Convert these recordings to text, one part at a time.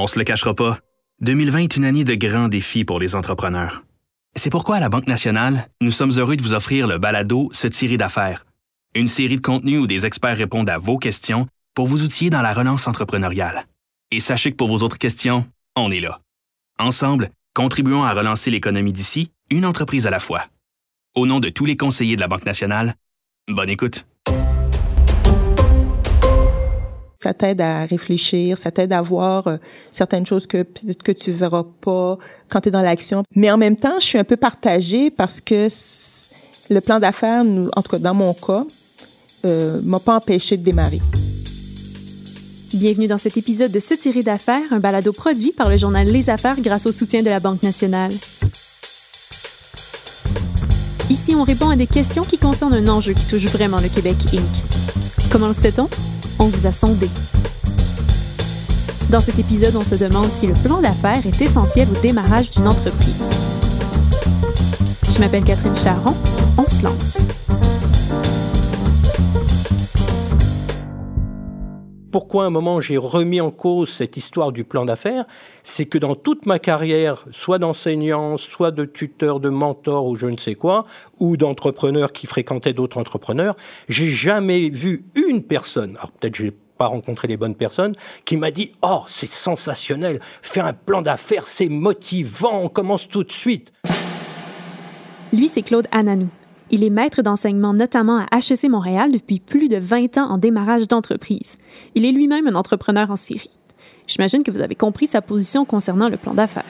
On se le cachera pas, 2020 est une année de grands défis pour les entrepreneurs. C'est pourquoi à la Banque nationale, nous sommes heureux de vous offrir le balado Se tirer d'affaires, une série de contenus où des experts répondent à vos questions pour vous outiller dans la relance entrepreneuriale. Et sachez que pour vos autres questions, on est là. Ensemble, contribuons à relancer l'économie d'ici, une entreprise à la fois. Au nom de tous les conseillers de la Banque nationale, bonne écoute. Ça t'aide à réfléchir, ça t'aide à voir euh, certaines choses que peut-être que tu verras pas quand tu es dans l'action. Mais en même temps, je suis un peu partagée parce que le plan d'affaires, en tout cas dans mon cas, euh, m'a pas empêché de démarrer. Bienvenue dans cet épisode de Se tirer d'affaires, un balado produit par le journal Les Affaires grâce au soutien de la Banque nationale. Ici, on répond à des questions qui concernent un enjeu qui touche vraiment le Québec Inc. Comment le sait-on? On vous a sondé. Dans cet épisode, on se demande si le plan d'affaires est essentiel au démarrage d'une entreprise. Je m'appelle Catherine Charon, on se lance. Pourquoi à un moment j'ai remis en cause cette histoire du plan d'affaires C'est que dans toute ma carrière, soit d'enseignant, soit de tuteur, de mentor ou je ne sais quoi, ou d'entrepreneur qui fréquentait d'autres entrepreneurs, j'ai jamais vu une personne, alors peut-être j'ai pas rencontré les bonnes personnes, qui m'a dit Oh, c'est sensationnel, faire un plan d'affaires, c'est motivant, on commence tout de suite. Lui, c'est Claude Ananou. Il est maître d'enseignement notamment à HEC Montréal depuis plus de 20 ans en démarrage d'entreprise. Il est lui-même un entrepreneur en série. J'imagine que vous avez compris sa position concernant le plan d'affaires.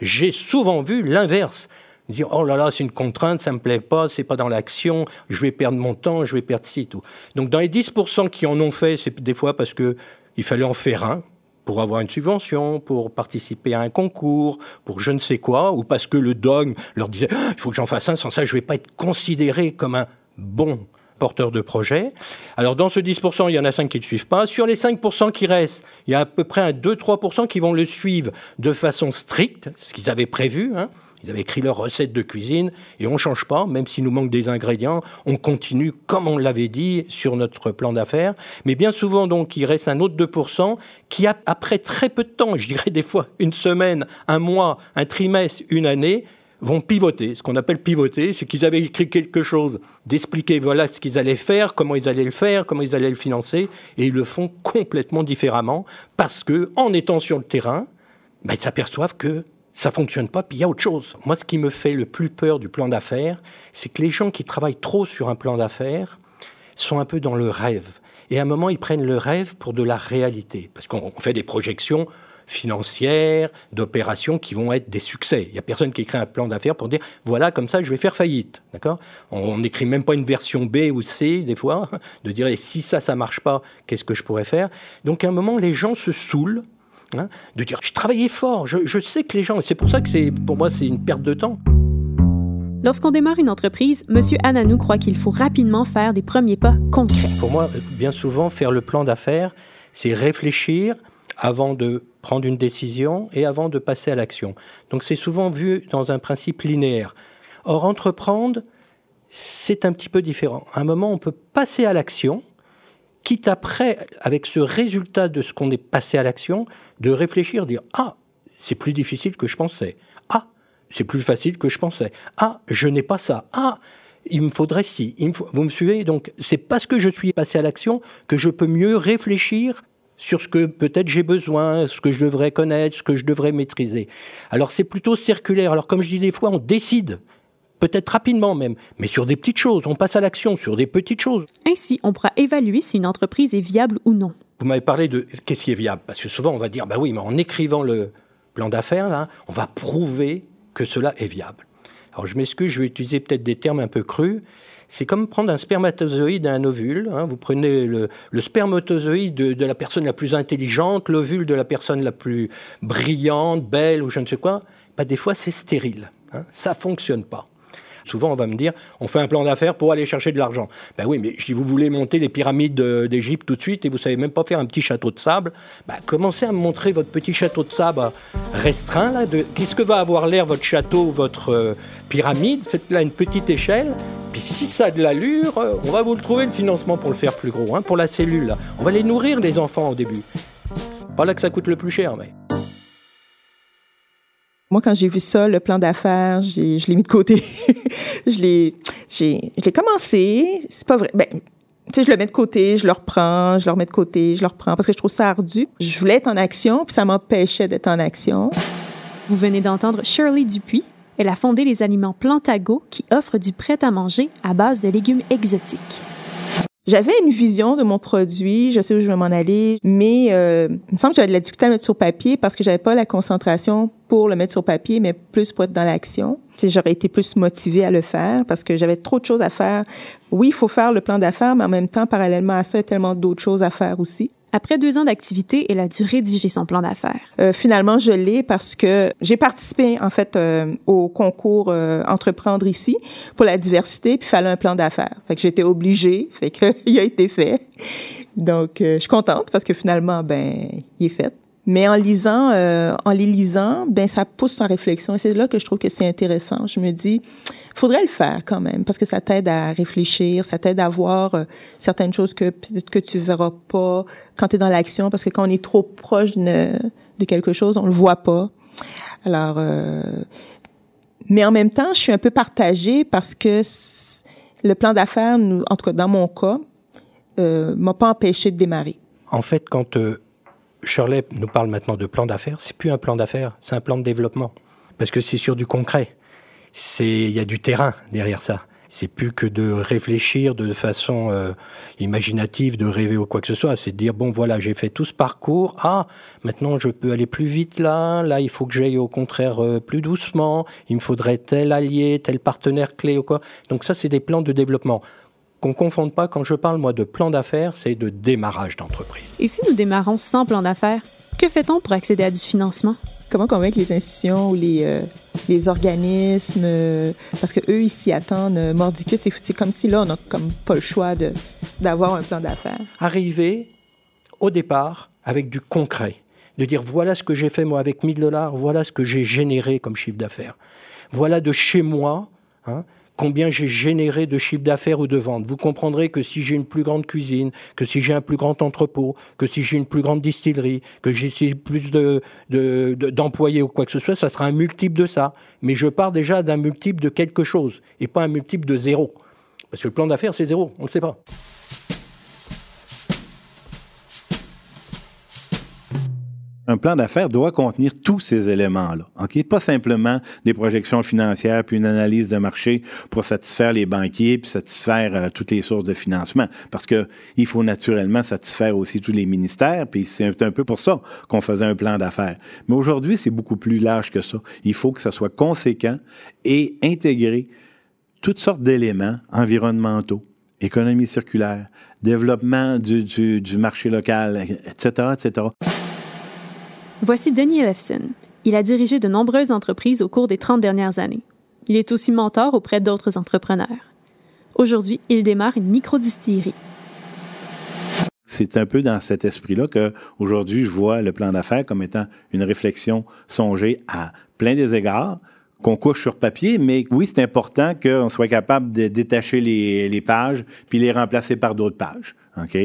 J'ai souvent vu l'inverse. Dire oh là là, c'est une contrainte, ça me plaît pas, c'est pas dans l'action, je vais perdre mon temps, je vais perdre ci tout. Donc dans les 10% qui en ont fait, c'est des fois parce que il fallait en faire un, pour avoir une subvention, pour participer à un concours, pour je ne sais quoi, ou parce que le dogme leur disait ah, il faut que j'en fasse un, sans ça je ne vais pas être considéré comme un bon porteur de projet. Alors dans ce 10%, il y en a 5 qui ne suivent pas. Sur les 5% qui restent, il y a à peu près un 2-3% qui vont le suivre de façon stricte, ce qu'ils avaient prévu. Hein. Ils avaient écrit leur recette de cuisine et on ne change pas, même s'il nous manque des ingrédients, on continue comme on l'avait dit sur notre plan d'affaires. Mais bien souvent, donc, il reste un autre 2% qui, après très peu de temps, je dirais des fois une semaine, un mois, un trimestre, une année, vont pivoter. Ce qu'on appelle pivoter, c'est qu'ils avaient écrit quelque chose, d'expliquer voilà ce qu'ils allaient faire, comment ils allaient le faire, comment ils allaient le financer, et ils le font complètement différemment parce que, en étant sur le terrain, ben, ils s'aperçoivent que ça fonctionne pas, puis il y a autre chose. Moi, ce qui me fait le plus peur du plan d'affaires, c'est que les gens qui travaillent trop sur un plan d'affaires sont un peu dans le rêve. Et à un moment, ils prennent le rêve pour de la réalité. Parce qu'on fait des projections financières, d'opérations qui vont être des succès. Il n'y a personne qui écrit un plan d'affaires pour dire voilà, comme ça, je vais faire faillite. D'accord? On n'écrit même pas une version B ou C, des fois, de dire si ça, ça marche pas, qu'est-ce que je pourrais faire? Donc à un moment, les gens se saoulent Hein, de dire je travaillais fort, je, sais que les gens, c'est pour ça que c'est pour moi c'est une perte de temps. Lorsqu'on démarre une entreprise, M. Ananou croit qu'il faut rapidement faire des premiers pas concrets. Pour moi, bien souvent, faire le plan d'affaires, c'est réfléchir avant de prendre une décision et avant de passer à l'action. Donc c'est souvent vu dans un principe linéaire. Or, entreprendre, c'est un petit peu différent. À un moment, on peut passer à l'action, quitte après, avec ce résultat de ce qu'on est passé à l'action, de réfléchir, dire Ah, c'est plus difficile que je pensais. Ah, c'est plus facile que je pensais. Ah, je n'ai pas ça. Ah, il me faudrait ci. Vous me suivez? Donc, c'est parce que je suis passé à l'action que je peux mieux réfléchir sur ce que peut-être j'ai besoin, ce que je devrais connaître, ce que je devrais maîtriser. Alors, c'est plutôt circulaire. Alors, comme je dis des fois, on décide peut-être rapidement même, mais sur des petites choses. On passe à l'action sur des petites choses. Ainsi, on pourra évaluer si une entreprise est viable ou non. Vous m'avez parlé de qu'est-ce qui est viable, parce que souvent on va dire, bah oui, mais en écrivant le plan d'affaires, là, on va prouver que cela est viable. Alors je m'excuse, je vais utiliser peut-être des termes un peu crus. C'est comme prendre un spermatozoïde et un ovule. Hein. Vous prenez le, spermatozoïde de, la personne la plus intelligente, l'ovule de la personne la plus brillante, belle ou je ne sais quoi. Bah, des fois, c'est stérile. Hein. Ça fonctionne pas. Souvent, on va me dire, on fait un plan d'affaires pour aller chercher de l'argent. Ben oui, mais si vous voulez monter les pyramides d'Égypte tout de suite et vous savez même pas faire un petit château de sable, ben commencez à me montrer votre petit château de sable restreint. Là, qu'est-ce que va avoir l'air votre château, votre euh, pyramide? Faites là une petite échelle. Puis si ça a de l'allure, euh, on va vous le trouver le financement pour le faire plus gros, hein, pour la cellule. On va les nourrir les enfants au début. Pas là que ça coûte le plus cher, mais. Moi, quand j'ai vu ça, le plan d'affaires, je l'ai mis de côté. je l'ai, j'ai, je l'ai commencé. C'est pas vrai. Ben, tu sais, je le mets de côté, je le reprends, je le remets de côté, je le reprends parce que je trouve ça ardu. Je voulais être en action, puis ça m'empêchait d'être en action. Vous venez d'entendre Shirley Dupuis. Elle a fondé les aliments Plantago qui offrent du prêt-à-manger à base de légumes exotiques. J'avais une vision de mon produit, je sais où je vais m'en aller, mais euh, il me semble que j'avais de la difficulté à mettre sur papier parce que j'avais pas la concentration pour le mettre sur papier, mais plus pour être dans l'action. J'aurais été plus motivée à le faire parce que j'avais trop de choses à faire. Oui, il faut faire le plan d'affaires, mais en même temps, parallèlement à ça, il y a tellement d'autres choses à faire aussi. Après deux ans d'activité, elle a dû rédiger son plan d'affaires. Euh, finalement, je l'ai parce que j'ai participé en fait euh, au concours euh, Entreprendre ici pour la diversité, puis il fallait un plan d'affaires. Fait que j'étais obligée, fait que il a été fait. Donc, euh, je suis contente parce que finalement, ben, il est fait. Mais en lisant, euh, en les lisant, ben ça pousse en réflexion et c'est là que je trouve que c'est intéressant. Je me dis, faudrait le faire quand même parce que ça t'aide à réfléchir, ça t'aide à voir euh, certaines choses que peut-être que tu verras pas quand tu es dans l'action parce que quand on est trop proche de, de quelque chose, on le voit pas. Alors, euh, mais en même temps, je suis un peu partagée parce que le plan d'affaires, en tout cas dans mon cas, euh, m'a pas empêché de démarrer. En fait, quand euh, Shirley nous parle maintenant de plan d'affaires, c'est plus un plan d'affaires, c'est un plan de développement. Parce que c'est sur du concret. C'est, il y a du terrain derrière ça. C'est plus que de réfléchir de façon euh, imaginative, de rêver ou quoi que ce soit. C'est de dire bon voilà, j'ai fait tout ce parcours. Ah, maintenant je peux aller plus vite là. Là, il faut que j'aille au contraire euh, plus doucement. Il me faudrait tel allié, tel partenaire clé ou quoi. Donc ça, c'est des plans de développement qu'on confonde pas. Quand je parle, moi, de plan d'affaires, c'est de démarrage d'entreprise. Et si nous démarrons sans plan d'affaires, que fait-on pour accéder à du financement? Comment convaincre les institutions ou les, euh, les organismes, euh, parce que eux, ils s'y attendent. Euh, Mordicus, c'est, c'est comme si là, on n'a comme pas le choix de, d'avoir un plan d'affaires. Arriver au départ avec du concret, de dire voilà ce que j'ai fait moi avec 1000 dollars, voilà ce que j'ai généré comme chiffre d'affaires. Voilà de chez moi, hein, combien j'ai généré de chiffre d'affaires ou de ventes. Vous comprendrez que si j'ai une plus grande cuisine, que si j'ai un plus grand entrepôt, que si j'ai une plus grande distillerie, que j'ai plus de, de, de, d'employés ou quoi que ce soit, ça sera un multiple de ça. Mais je pars déjà d'un multiple de quelque chose et pas un multiple de zéro. Parce que le plan d'affaires, c'est zéro, on ne le sait pas. Un plan d'affaires doit contenir tous ces éléments-là. OK? Pas simplement des projections financières puis une analyse de marché pour satisfaire les banquiers puis satisfaire euh, toutes les sources de financement. Parce que il faut naturellement satisfaire aussi tous les ministères puis c'est un peu pour ça qu'on faisait un plan d'affaires. Mais aujourd'hui, c'est beaucoup plus large que ça. Il faut que ça soit conséquent et intégrer toutes sortes d'éléments environnementaux, économie circulaire, développement du, marché local, etc., etc. Voici Denis Elefson. Il a dirigé de nombreuses entreprises au cours des 30 dernières années. Il est aussi mentor auprès d'autres entrepreneurs. Aujourd'hui, il démarre une microdistillerie. C'est un peu dans cet esprit-là que aujourd'hui je vois le plan d'affaires comme étant une réflexion songée à plein des égards, qu'on couche sur papier, mais oui, c'est important qu'on soit capable de détacher les, les pages puis les remplacer par d'autres pages. OK?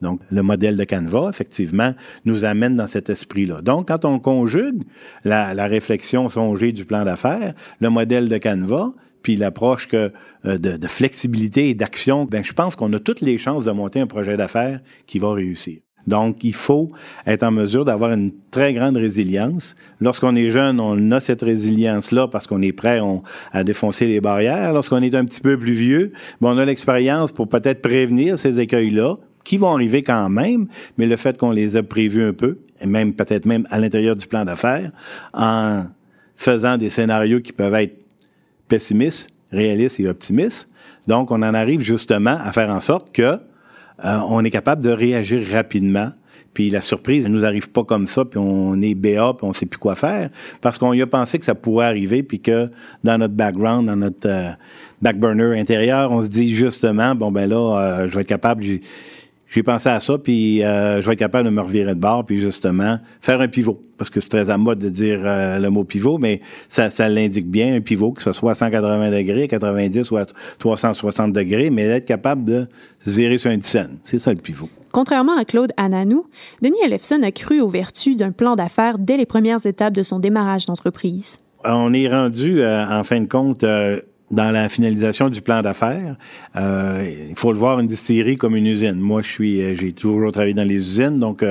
Donc, le modèle de Canva, effectivement, nous amène dans cet esprit-là. Donc, quand on conjugue la, la réflexion songée du plan d'affaires, le modèle de Canva, puis l'approche euh, de, de, flexibilité et d'action, ben, je pense qu'on a toutes les chances de monter un projet d'affaires qui va réussir. Donc, il faut être en mesure d'avoir une très grande résilience. Lorsqu'on est jeune, on a cette résilience-là parce qu'on est prêt à défoncer les barrières. Lorsqu'on est un petit peu plus vieux, ben, on a l'expérience pour peut-être prévenir ces écueils-là, qui vont arriver quand même, mais le fait qu'on les a prévus un peu, et même peut-être même à l'intérieur du plan d'affaires, en faisant des scénarios qui peuvent être pessimistes, réalistes et optimistes. Donc, on en arrive justement à faire en sorte que euh, on est capable de réagir rapidement. Puis la surprise ne nous arrive pas comme ça, puis on est BA, puis on sait plus quoi faire, parce qu'on y a pensé que ça pourrait arriver, puis que dans notre background, dans notre euh, backburner intérieur, on se dit justement, bon ben là, euh, je vais être capable, j'ai pensé à ça, puis euh, je vais être capable de me revirer de bord, puis justement faire un pivot. Parce que c'est très à mode de dire euh, le mot pivot, mais ça, ça l'indique bien, un pivot, que ce soit à 180 degrés, 90 ou à 360 degrés, mais d'être capable de se virer sur un dizaine. C'est ça le pivot. Contrairement à Claude Ananou, Denis Ellefson a cru aux vertus d'un plan d'affaires dès les premières étapes de son démarrage d'entreprise. On est rendu, euh, en fin de compte, euh, dans la finalisation du plan d'affaires. Euh, il faut le voir une distillerie comme une usine. Moi, je suis, j'ai toujours travaillé dans les usines, donc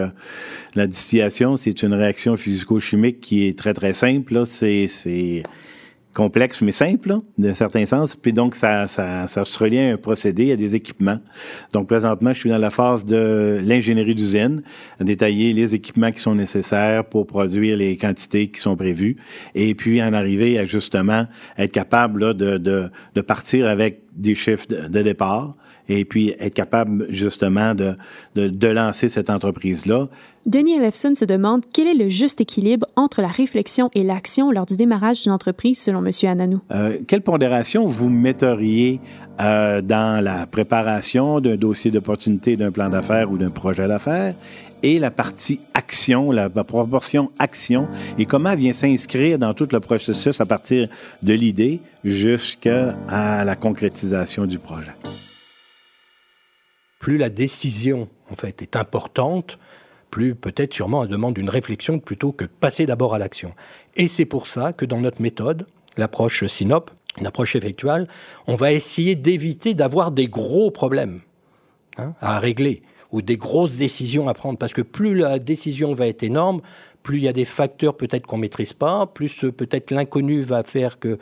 la distillation, c'est une réaction physico-chimique qui est très très simple. C'est, c'est complexe mais simple, d'un certain sens. Puis donc, ça, ça, ça se relie à un procédé, à des équipements. Donc, présentement, je suis dans la phase de l'ingénierie d'usine, détailler les équipements qui sont nécessaires pour produire les quantités qui sont prévues, et puis en arriver à justement être capable là, de, de, de partir avec des chiffres de départ, et puis être capable justement de, de, de lancer cette entreprise-là. Denis Ellefson se demande quel est le juste équilibre entre la réflexion et l'action lors du démarrage d'une entreprise, selon M. Ananou. Euh, quelle pondération vous metteriez euh, dans la préparation d'un dossier d'opportunité, d'un plan d'affaires ou d'un projet d'affaires et la partie action, la, la proportion action, et comment elle vient s'inscrire dans tout le processus à partir de l'idée jusqu'à la concrétisation du projet? Plus la décision en fait est importante, plus peut-être sûrement elle demande une réflexion plutôt que passer d'abord à l'action. Et c'est pour ça que dans notre méthode, l'approche SYNOP, une approche effectuelle, on va essayer d'éviter d'avoir des gros problèmes hein, à régler ou des grosses décisions à prendre, parce que plus la décision va être énorme, plus il y a des facteurs peut-être qu'on maîtrise pas, plus peut-être l'inconnu va faire que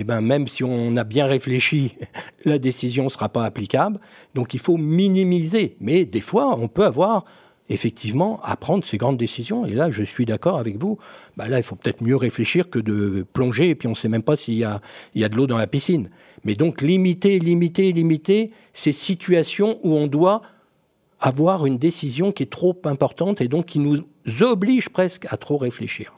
eh ben, même si on a bien réfléchi, la décision ne sera pas applicable. Donc il faut minimiser. Mais des fois, on peut avoir effectivement à prendre ces grandes décisions. Et là, je suis d'accord avec vous. Bah là, il faut peut-être mieux réfléchir que de plonger et puis on ne sait même pas s'il y a, il y a de l'eau dans la piscine. Mais donc limiter, limiter, limiter ces situations où on doit avoir une décision qui est trop importante et donc qui nous oblige presque à trop réfléchir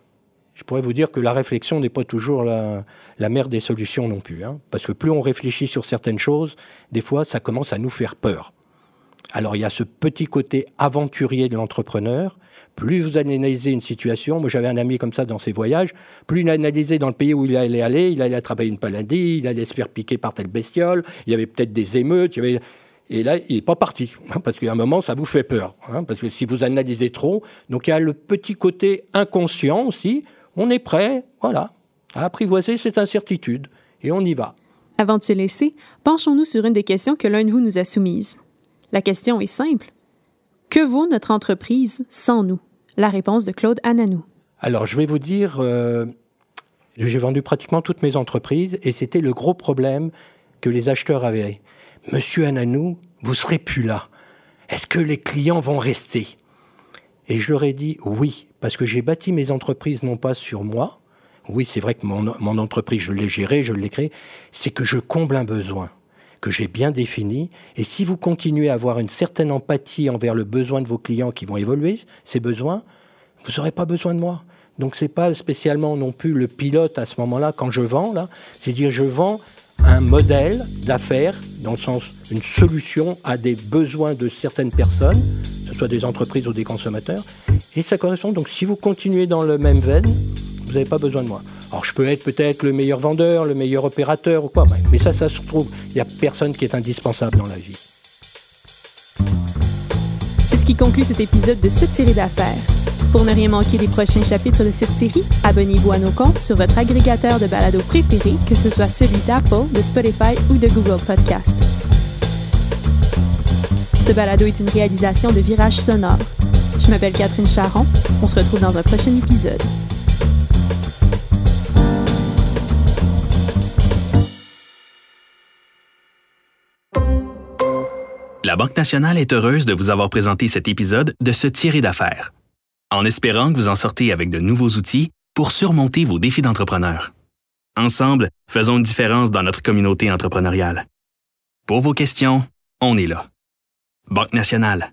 je pourrais vous dire que la réflexion n'est pas toujours la, mère des solutions non plus. Hein. parce que plus on réfléchit sur certaines choses, des fois, ça commence à nous faire peur. Alors il y a ce petit côté aventurier de l'entrepreneur. Plus vous analysez une situation, moi j'avais un ami comme ça dans ses voyages, plus il analysait dans le pays où il allait aller, il allait attraper une paladie, il allait se faire piquer par telle bestiole, il y avait peut-être des émeutes. Et là, il n'est pas parti, hein, parce qu'à un moment, ça vous fait peur. Hein, parce que si vous analysez trop, donc il y a le petit côté inconscient aussi, on est prêt, voilà, à apprivoiser cette incertitude, et on y va. Avant de se laisser, penchons-nous sur une des questions que l'un de vous nous a soumises. La question est simple. Que vaut notre entreprise sans nous? La réponse de Claude Ananou. Alors, je vais vous dire, euh, j'ai vendu pratiquement toutes mes entreprises et c'était le gros problème que les acheteurs avaient. Monsieur Ananou, vous serez plus là. Est-ce que les clients vont rester? Et je leur ai dit oui, parce que j'ai bâti mes entreprises non pas sur moi, oui c'est vrai que mon, entreprise je l'ai gérée, je l'ai créée, c'est que je comble un besoin que j'ai bien défini. Et si vous continuez à avoir une certaine empathie envers le besoin de vos clients qui vont évoluer, ces besoins, vous n'aurez pas besoin de moi. Donc c'est pas spécialement non plus le pilote à ce moment-là quand je vends là, c'est dire je vends un modèle d'affaires dans le sens une solution à des besoins de certaines personnes, ce soit des entreprises ou des consommateurs, et ça correspond. Donc si vous continuez dans le même veine, vous n'avez pas besoin de moi. Alors je peux être peut-être le meilleur vendeur, le meilleur opérateur ou quoi, mais ça, ça se trouve. Il n'y a personne qui est indispensable dans la vie. C'est ce qui conclut cet épisode de cette série d'affaires. Pour ne rien manquer des prochains chapitres de cette série, abonnez-vous à nos comptes sur votre agrégateur de balado préféré, que ce soit celui d'Apple, de Spotify ou de Google Podcast. Ce balado est une réalisation de Virage Sonore. Je m'appelle Catherine Charon. On se retrouve dans un prochain épisode. La Banque nationale est heureuse de vous avoir présenté cet épisode de Se tirer d'affaires, en espérant que vous en sortez avec de nouveaux outils pour surmonter vos défis d'entrepreneur. Ensemble, faisons une différence dans notre communauté entrepreneuriale. Pour vos questions, on est là. Banque nationale.